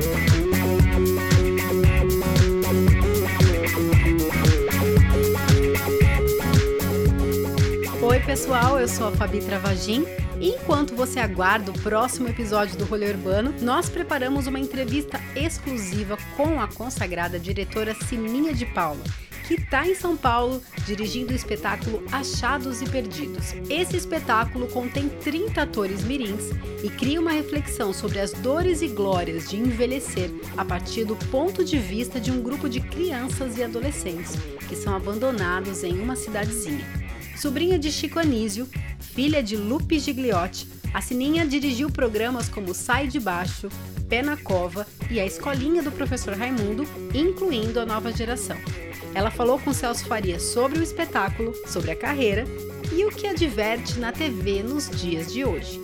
Thank you. Pessoal, eu sou a Fabi Travagin. E enquanto você aguarda o próximo episódio do Rolê Urbano, nós preparamos uma entrevista exclusiva com a consagrada diretora Sininha de Paula, que está em São Paulo dirigindo o espetáculo Achados e Perdidos. Esse espetáculo contém 30 atores mirins e cria uma reflexão sobre as dores e glórias de envelhecer a partir do ponto de vista de um grupo de crianças e adolescentes que são abandonados em uma cidadezinha. Sobrinha de Chico Anísio, filha de Lupe Gigliotti, a Sininha dirigiu programas como Sai de Baixo, Pé na Cova e A Escolinha do Professor Raimundo, incluindo a nova geração. Ela falou com Celso Faria sobre o espetáculo, sobre a carreira e o que a diverte na TV nos dias de hoje.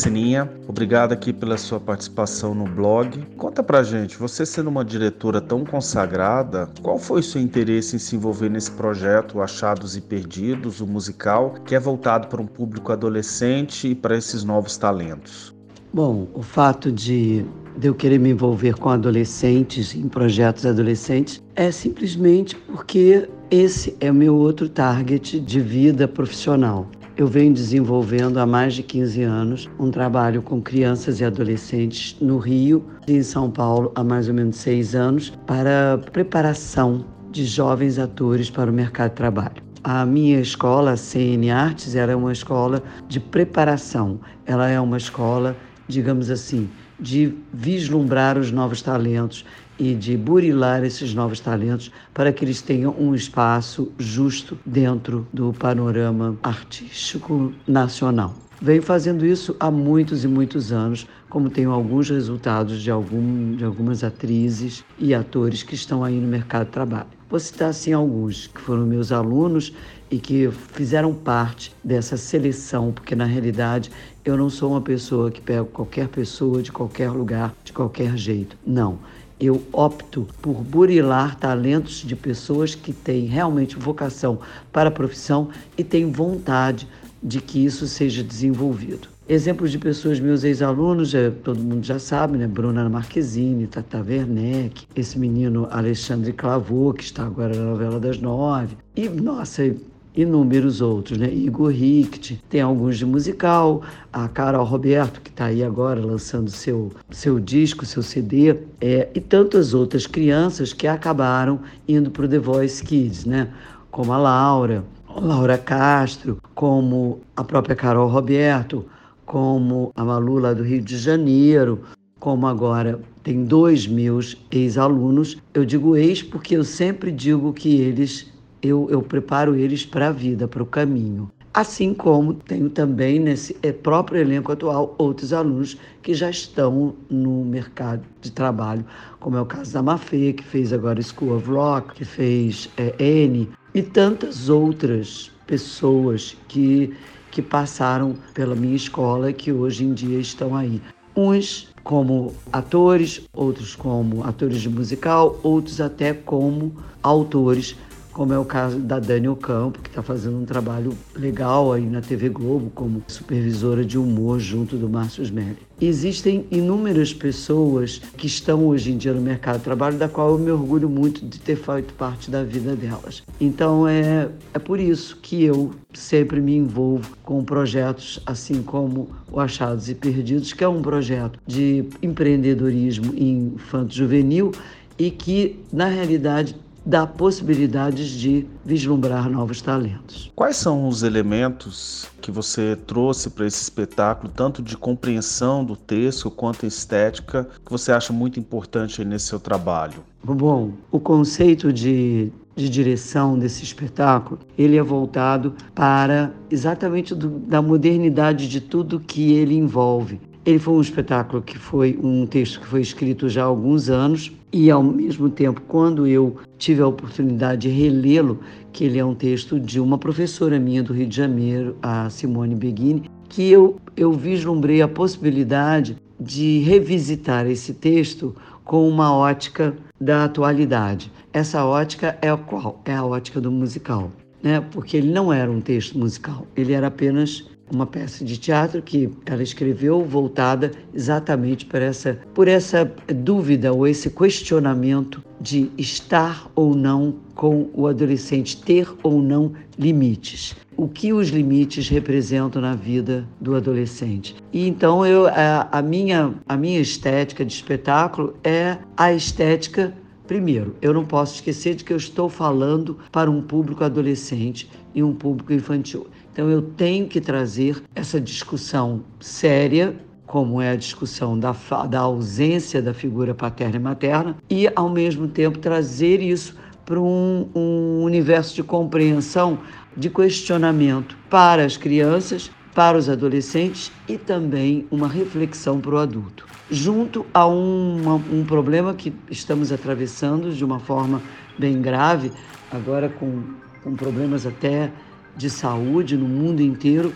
Sininha, obrigado aqui pela sua participação no blog. Conta pra gente, você sendo uma diretora tão consagrada, qual foi o seu interesse em se envolver nesse projeto Achados e Perdidos, o musical, que é voltado para um público adolescente e para esses novos talentos? Bom, o fato de de eu querer me envolver com adolescentes, em projetos adolescentes, é simplesmente porque esse é o meu outro target de vida profissional. Eu venho desenvolvendo há mais de 15 anos um trabalho com crianças e adolescentes no Rio e em São Paulo há mais ou menos seis anos para preparação de jovens atores para o mercado de trabalho. A minha escola, a CN Artes, era uma escola de preparação. Ela é uma escola, digamos assim, de vislumbrar os novos talentos e de burilar esses novos talentos para que eles tenham um espaço justo dentro do panorama artístico nacional. Venho fazendo isso há muitos e muitos anos, como tenho alguns resultados de, algum, de algumas atrizes e atores que estão aí no mercado de trabalho. Vou citar assim alguns que foram meus alunos e que fizeram parte dessa seleção, porque na realidade eu não sou uma pessoa que pega qualquer pessoa de qualquer lugar, de qualquer jeito. Não. Eu opto por burilar talentos de pessoas que têm realmente vocação para a profissão e têm vontade de que isso seja desenvolvido. Exemplos de pessoas, meus ex-alunos, é, todo mundo já sabe, né? Bruna Marquezine, Tata Werneck, esse menino Alexandre Clavô, que está agora na novela das nove. E, nossa, inúmeros outros, né? Igor Richt, tem alguns de musical, a Carol Roberto, que está aí agora lançando seu, seu disco, seu CD, é, e tantas outras crianças que acabaram indo para o The Voice Kids, né? Como a Laura, Laura Castro, como a própria Carol Roberto, como a Malu lá do Rio de Janeiro, como agora tem dois meus ex-alunos. Eu digo ex porque eu sempre digo que eles eu, eu preparo eles para a vida, para o caminho. Assim como tenho também nesse é, próprio elenco atual outros alunos que já estão no mercado de trabalho, como é o caso da Mafê, que fez agora School of Rock, que fez é, N, e tantas outras pessoas que, que passaram pela minha escola que hoje em dia estão aí. Uns como atores, outros como atores de musical, outros até como autores como é o caso da Dani Ocampo, que está fazendo um trabalho legal aí na TV Globo como supervisora de humor junto do Márcio Smelly. Existem inúmeras pessoas que estão hoje em dia no mercado de trabalho, da qual eu me orgulho muito de ter feito parte da vida delas. Então é, é por isso que eu sempre me envolvo com projetos assim como o Achados e Perdidos, que é um projeto de empreendedorismo infanto-juvenil e que, na realidade, dá possibilidades de vislumbrar novos talentos. Quais são os elementos que você trouxe para esse espetáculo, tanto de compreensão do texto quanto estética, que você acha muito importante nesse seu trabalho? Bom, o conceito de, de direção desse espetáculo, ele é voltado para exatamente do, da modernidade de tudo que ele envolve. Ele foi um espetáculo que foi um texto que foi escrito já há alguns anos e ao mesmo tempo, quando eu tive a oportunidade de relê-lo, que ele é um texto de uma professora minha do Rio de Janeiro, a Simone Beguini, que eu, eu vislumbrei a possibilidade de revisitar esse texto com uma ótica da atualidade. Essa ótica é a qual? É a ótica do musical, né? Porque ele não era um texto musical, ele era apenas uma peça de teatro que ela escreveu voltada exatamente por essa, por essa dúvida ou esse questionamento de estar ou não com o adolescente, ter ou não limites. O que os limites representam na vida do adolescente. E então eu, a, a minha, a minha estética de espetáculo é a estética Primeiro, eu não posso esquecer de que eu estou falando para um público adolescente e um público infantil. Então eu tenho que trazer essa discussão séria, como é a discussão da, da ausência da figura paterna e materna, e ao mesmo tempo trazer isso para um, um universo de compreensão, de questionamento para as crianças, para os adolescentes e também uma reflexão para o adulto. Junto a um, um problema que estamos atravessando de uma forma bem grave, agora com, com problemas até de saúde no mundo inteiro,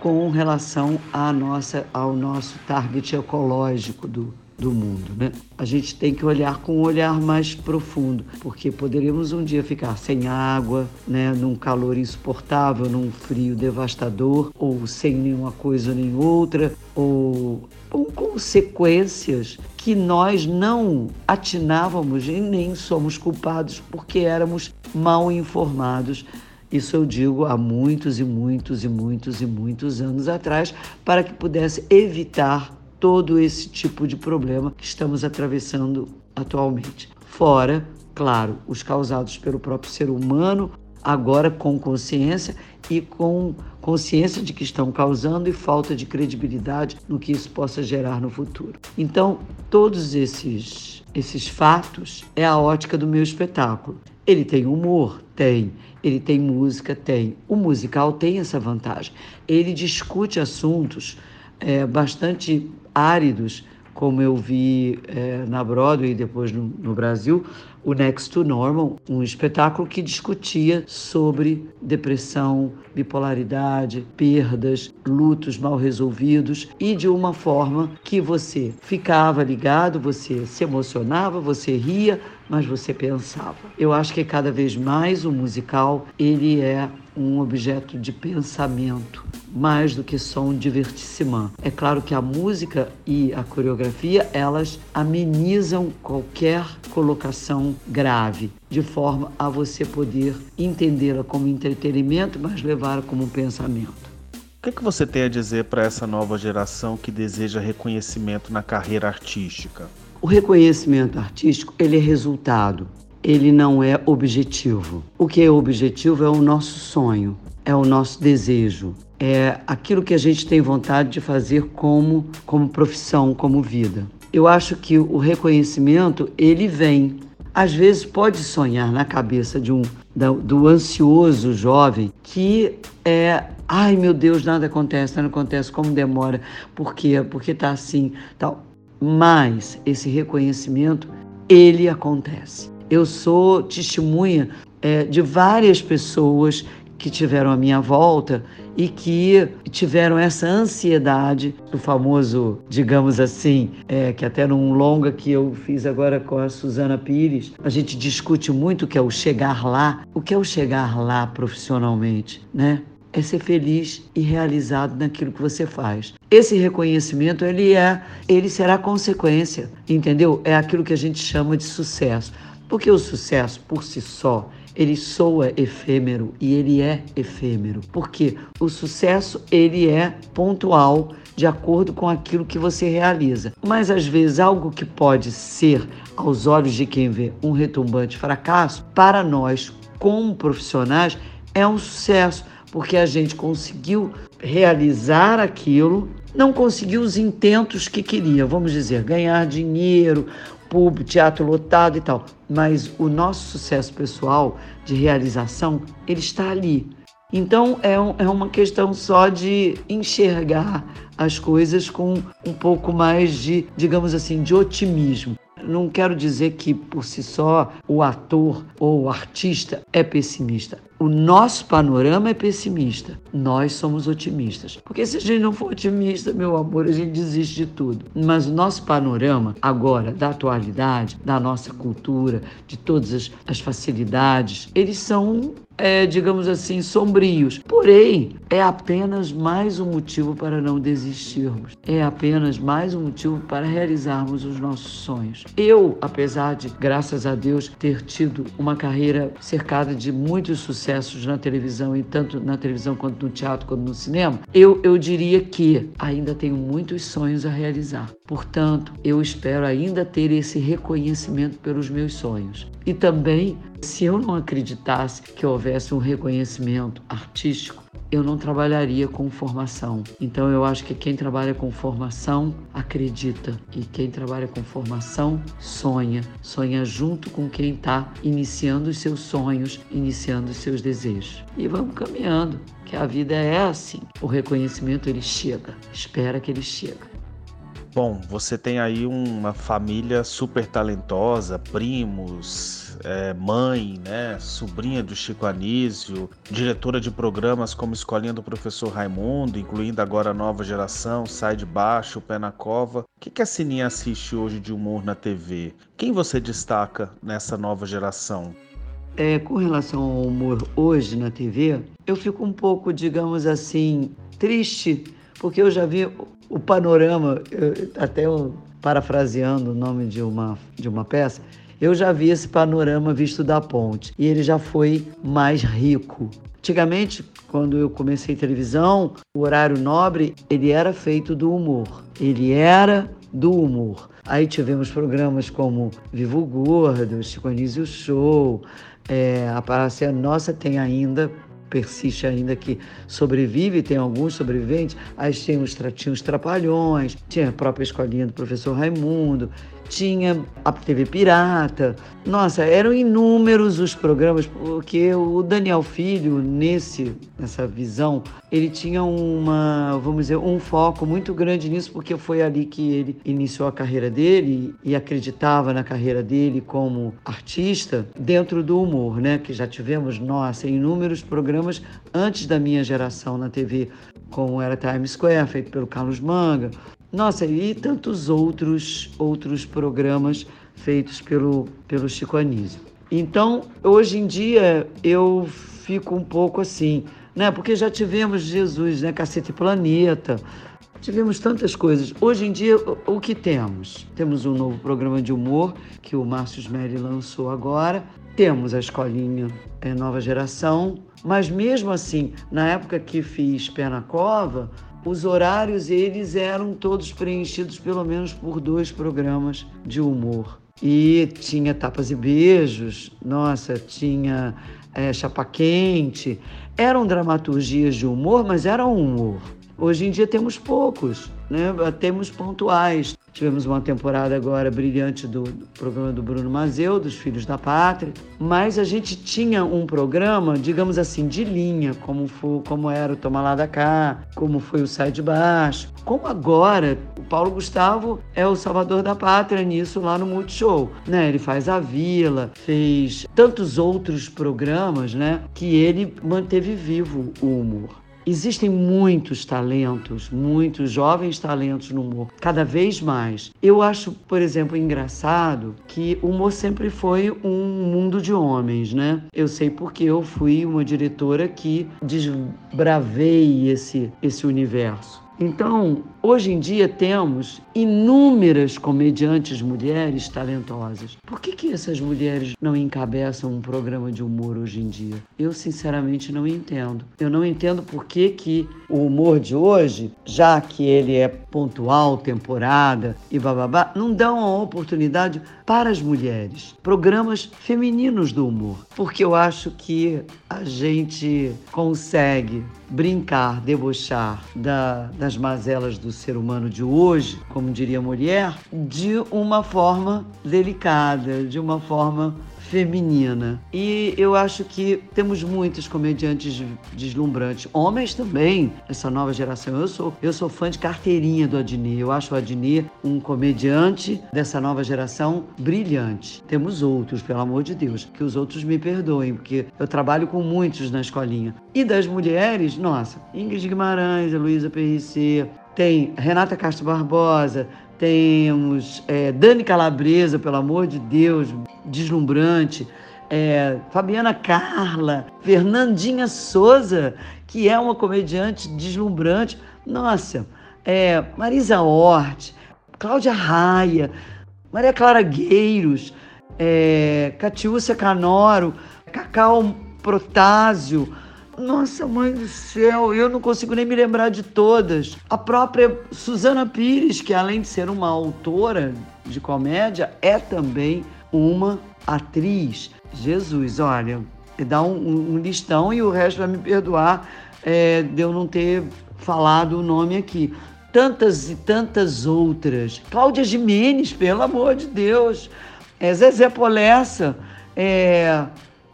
com relação à nossa, ao nosso target ecológico do, do mundo. Né? A gente tem que olhar com um olhar mais profundo, porque poderíamos um dia ficar sem água, né, num calor insuportável, num frio devastador, ou sem nenhuma coisa nem outra, ou com consequências que nós não atinávamos e nem somos culpados porque éramos mal informados. Isso eu digo há muitos e muitos e muitos e muitos anos atrás, para que pudesse evitar todo esse tipo de problema que estamos atravessando atualmente. Fora, claro, os causados pelo próprio ser humano, agora com consciência e com consciência de que estão causando e falta de credibilidade no que isso possa gerar no futuro. Então, todos esses esses fatos é a ótica do meu espetáculo. Ele tem humor, tem. Ele tem música, tem. O musical tem essa vantagem. Ele discute assuntos é, bastante áridos, como eu vi é, na Broadway e depois no, no, Brasil, o Next to Normal, um espetáculo que discutia sobre depressão, bipolaridade, perdas, lutos mal resolvidos e de uma forma que você ficava ligado, você se emocionava, você ria, mas você pensava. Eu acho que cada vez mais o musical ele é um objeto de pensamento, mais do que só um divertissement. É claro que a música e a coreografia, elas amenizam qualquer colocação grave, de forma a você poder entendê-la como entretenimento, mas levá-la como pensamento. O que, que você tem a dizer para essa nova geração que deseja reconhecimento na carreira artística? O reconhecimento artístico ele é resultado, ele não é objetivo. O que é objetivo é o nosso sonho, é o nosso desejo, é aquilo que a gente tem vontade de fazer como, como profissão, como vida. Eu acho que o reconhecimento ele vem. Às vezes pode sonhar na cabeça de um do ansioso jovem que é ai meu Deus nada acontece nada acontece como demora por quê porque tá assim tal mas esse reconhecimento ele acontece. Eu sou testemunha é, de várias pessoas que tiveram a minha volta e que tiveram essa ansiedade, o famoso, digamos assim, é, que até num longa que eu fiz agora com a Suzana Pires, a gente discute muito o que é o chegar lá, o que é o chegar lá profissionalmente, né? é ser feliz e realizado naquilo que você faz. Esse reconhecimento, ele é, ele será consequência, entendeu? É aquilo que a gente chama de sucesso. Porque o sucesso por si só, ele soa efêmero e ele é efêmero. Porque o sucesso, ele é pontual de acordo com aquilo que você realiza. Mas às vezes algo que pode ser aos olhos de quem vê um retumbante fracasso, para nós como profissionais é um sucesso porque a gente conseguiu realizar aquilo, não conseguiu os intentos que queria, vamos dizer, ganhar dinheiro, público, teatro lotado e tal. Mas o nosso sucesso pessoal de realização, ele está ali. Então é, um, é uma questão só de enxergar as coisas com um pouco mais de, digamos assim, de otimismo. Não quero dizer que por si só o ator ou o artista é pessimista. O nosso panorama é pessimista, nós somos otimistas. Porque se a gente não for otimista, meu amor, a gente desiste de tudo. Mas o nosso panorama agora, da atualidade, da nossa cultura, de todas as, as facilidades, eles são é, digamos assim, sombrios. Porém, é apenas mais um motivo para não desistirmos. É apenas mais um motivo para realizarmos os nossos sonhos. Eu, apesar de, graças a Deus, ter tido uma carreira cercada de muitos sucessos na televisão, e tanto na televisão quanto no teatro quanto no cinema, eu, eu diria que ainda tenho muitos sonhos a realizar. Portanto, eu espero ainda ter esse reconhecimento pelos meus sonhos. E também, se eu não acreditasse que houvesse um reconhecimento artístico, eu não trabalharia com formação. Então eu acho que quem trabalha com formação acredita e quem trabalha com formação sonha, sonha junto com quem está iniciando os seus sonhos, iniciando os seus desejos. E vamos caminhando, que a vida é assim. O reconhecimento ele chega, espera que ele chega. Bom, você tem aí uma família super talentosa, primos, é, mãe, né, sobrinha do Chico Anísio, diretora de programas como Escolinha do Professor Raimundo, incluindo agora a nova geração, Sai de Baixo, Pé na Cova. O que, que a Sininha assiste hoje de humor na TV? Quem você destaca nessa nova geração? É, com relação ao humor hoje na TV, eu fico um pouco, digamos assim, triste, porque eu já vi o panorama, até parafraseando o nome de uma, de uma peça, eu já vi esse panorama visto da ponte e ele já foi mais rico. Antigamente, quando eu comecei televisão, o horário nobre ele era feito do humor. Ele era do humor. Aí tivemos programas como Vivo Gordo, Chico Anísio Show, é, a Parácia Nossa tem ainda persiste ainda que sobrevive, tem alguns sobreviventes, aí tinha os, tinha os Trapalhões, tinha a própria escolinha do professor Raimundo, tinha a TV Pirata. Nossa, eram inúmeros os programas, porque o Daniel Filho, nesse, nessa visão, ele tinha uma, vamos dizer, um foco muito grande nisso, porque foi ali que ele iniciou a carreira dele e acreditava na carreira dele como artista dentro do humor, né? Que já tivemos, nossa, inúmeros programas antes da minha geração na TV, como era Times Square, feito pelo Carlos Manga, nossa, e tantos outros outros programas feitos pelo, pelo Chico Anísio. Então, hoje em dia, eu fico um pouco assim, né? Porque já tivemos Jesus, né? Cacete Planeta, tivemos tantas coisas. Hoje em dia, o que temos? Temos um novo programa de humor que o Márcio Smelly lançou agora. Temos a escolinha é, Nova Geração, mas mesmo assim, na época que fiz Pé na Cova, os horários eles eram todos preenchidos pelo menos por dois programas de humor. E tinha tapas e beijos, nossa, tinha é, chapa quente. Eram dramaturgias de humor, mas eram humor. Hoje em dia temos poucos, né? temos pontuais. Tivemos uma temporada agora brilhante do, do, programa do Bruno Mazeu, dos Filhos da Pátria, mas a gente tinha um programa, digamos assim, de linha, como, foi, como era o Toma Lá da Cá, como foi o Sai de Baixo, como agora o Paulo Gustavo é o salvador da pátria nisso lá no Multishow, né? Ele faz a Vila, fez tantos outros programas, né? Que ele manteve vivo o humor. Existem muitos talentos, muitos jovens talentos no humor, cada vez mais. Eu acho, por exemplo, engraçado que o humor sempre foi um mundo de homens, né? Eu sei porque eu fui uma diretora que desbravei esse, esse universo. Então, hoje em dia temos inúmeras comediantes mulheres talentosas. Por que, que essas mulheres não encabeçam um programa de humor hoje em dia? Eu sinceramente não entendo. Eu não entendo por que, que o humor de hoje, já que ele é pontual, temporada e bababá, não dão uma oportunidade para as mulheres. Programas femininos do humor. Porque eu acho que a gente consegue brincar, debochar da, das mazelas do ser humano de hoje, como diria a mulher, de uma forma delicada, de uma forma feminina. E eu acho que temos muitos comediantes deslumbrantes, homens também, essa nova geração. Eu sou, eu sou fã de carteirinha do Adnir. Eu acho o Adnir um comediante dessa nova geração brilhante. Temos outros, pelo amor de Deus, que os outros me perdoem, porque eu trabalho com muitos na escolinha. E das mulheres, nossa, Ingrid Guimarães, Luísa PRC, tem Renata Castro Barbosa, temos é, Dani Calabresa, pelo amor de Deus, deslumbrante. É, Fabiana Carla, Fernandinha Souza, que é uma comediante deslumbrante. Nossa, é, Marisa Hort, Cláudia Raia, Maria Clara Gueiros, é, Catiúcia Canoro, Cacau Protásio, nossa, mãe do céu, eu não consigo nem me lembrar de todas. A própria Suzana Pires, que além de ser uma autora de comédia, é também uma atriz. Jesus, olha, dá um, um listão e o resto vai me perdoar é, de eu não ter falado o nome aqui. Tantas e tantas outras. Cláudia Jimenez, pelo amor de Deus. É, Zezé Polessa. É,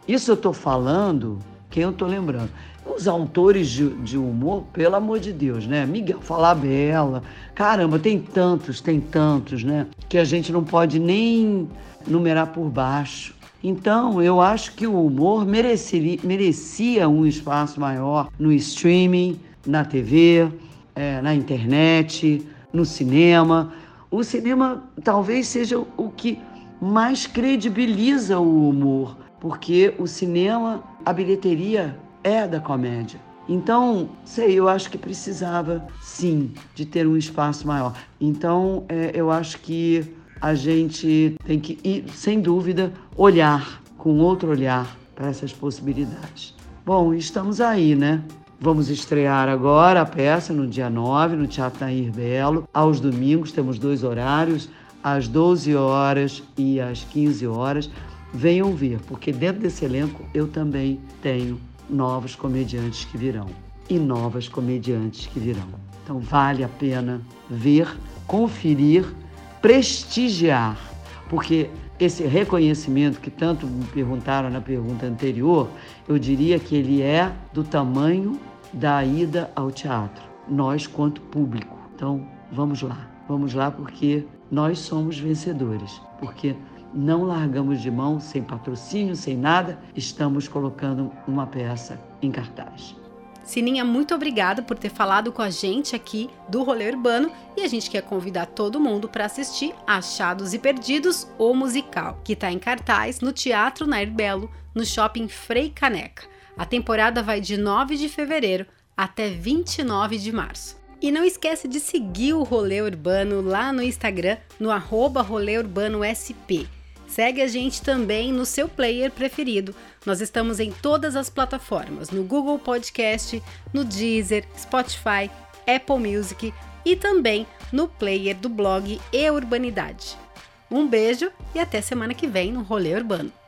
isso eu estou falando quem eu estou lembrando? Os autores de, de, humor, pelo amor de Deus, né? Miguel Falabella, caramba, tem tantos, tem tantos, né? Que a gente não pode nem numerar por baixo. Então, eu acho que o humor mereceria, merecia um espaço maior no streaming, na TV, é, na internet, no cinema. O cinema talvez seja o que mais credibiliza o humor, porque o cinema a bilheteria é da comédia. Então, sei, eu acho que precisava sim de ter um espaço maior. Então, é, eu acho que a gente tem que, ir, sem dúvida, olhar com outro olhar para essas possibilidades. Bom, estamos aí, né? Vamos estrear agora a peça no dia 9, no Teatro Nair Belo. Aos domingos temos dois horários, às 12 horas e às 15 horas venham ver, porque dentro desse elenco eu também tenho novos comediantes que virão e novas comediantes que virão. Então vale a pena ver, conferir, prestigiar, porque esse reconhecimento que tanto me perguntaram na pergunta anterior, eu diria que ele é do tamanho da ida ao teatro, nós quanto público. Então vamos lá, vamos lá porque nós somos vencedores, porque não largamos de mão, sem patrocínio, sem nada, estamos colocando uma peça em cartaz. Sininha, muito obrigada por ter falado com a gente aqui do Rolê Urbano e a gente quer convidar todo mundo para assistir Achados e Perdidos, o musical, que está em cartaz no Teatro Nair Belo, no Shopping Frei Caneca. A temporada vai de 9 de fevereiro até 29 de março. E não esquece de seguir o Rolê Urbano lá no Instagram, no arroba Rolê Urbano SP. Segue a gente também no seu player preferido. Nós estamos em todas as plataformas, no Google Podcast, no Deezer, Spotify, Apple Music e também no player do blog E Urbanidade. Um beijo e até semana que vem no Rolê Urbano.